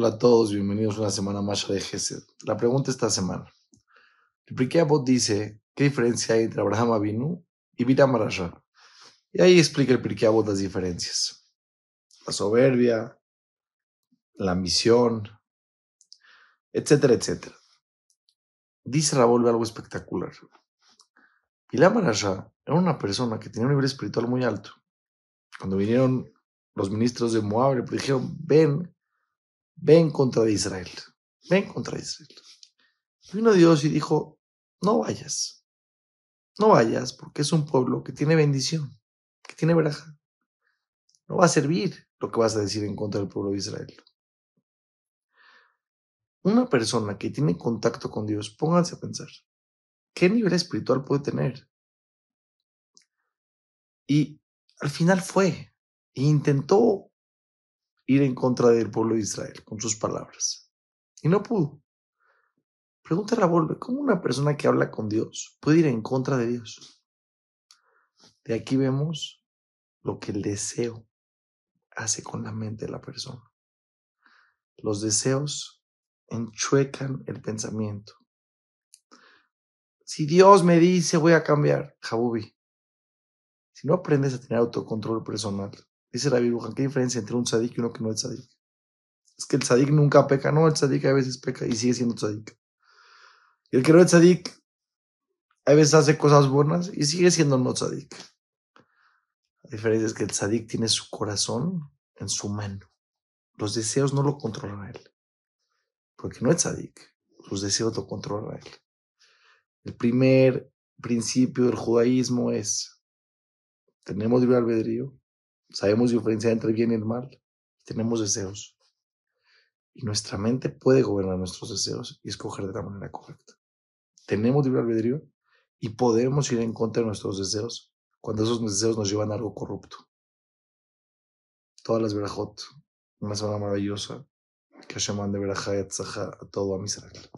Hola a todos, bienvenidos a una semana más de Gesed. La pregunta esta semana. El Pirkei dice, ¿qué diferencia hay entre Abraham Avinu y Biram Arasha? Y ahí explica el Pirkei las diferencias. La soberbia, la ambición, etcétera, etcétera. Dice Rabol algo espectacular. Bilam Arasha era una persona que tenía un nivel espiritual muy alto. Cuando vinieron los ministros de Moab, le dijeron, ven ven contra Israel, ven contra Israel. Vino Dios y dijo, no vayas, no vayas porque es un pueblo que tiene bendición, que tiene veraja. No va a servir lo que vas a decir en contra del pueblo de Israel. Una persona que tiene contacto con Dios, pónganse a pensar, ¿qué nivel espiritual puede tener? Y al final fue, e intentó ir en contra del pueblo de Israel con sus palabras. Y no pudo. Pregunta Raúl, ¿cómo una persona que habla con Dios puede ir en contra de Dios? De aquí vemos lo que el deseo hace con la mente de la persona. Los deseos enchuecan el pensamiento. Si Dios me dice voy a cambiar, Jabubi, si no aprendes a tener autocontrol personal, Dice la Biblia, ¿qué diferencia entre un tzadik y uno que no es tzadik? Es que el tzadik nunca peca, no, el tzadik a veces peca y sigue siendo tzadik. Y el que no es tzadik, a veces hace cosas buenas y sigue siendo no tzadik. La diferencia es que el tzadik tiene su corazón en su mano. Los deseos no lo controlan a él. Porque no es tzadik, los deseos lo controlan a él. El primer principio del judaísmo es, tenemos libre albedrío, Sabemos diferenciar entre el bien y el mal. Tenemos deseos. Y nuestra mente puede gobernar nuestros deseos y escoger de la manera correcta. Tenemos libre albedrío y podemos ir en contra de nuestros deseos cuando esos deseos nos llevan a algo corrupto. Todas las verajot, una semana maravillosa, que Hashem de verajá y a todo a Israel.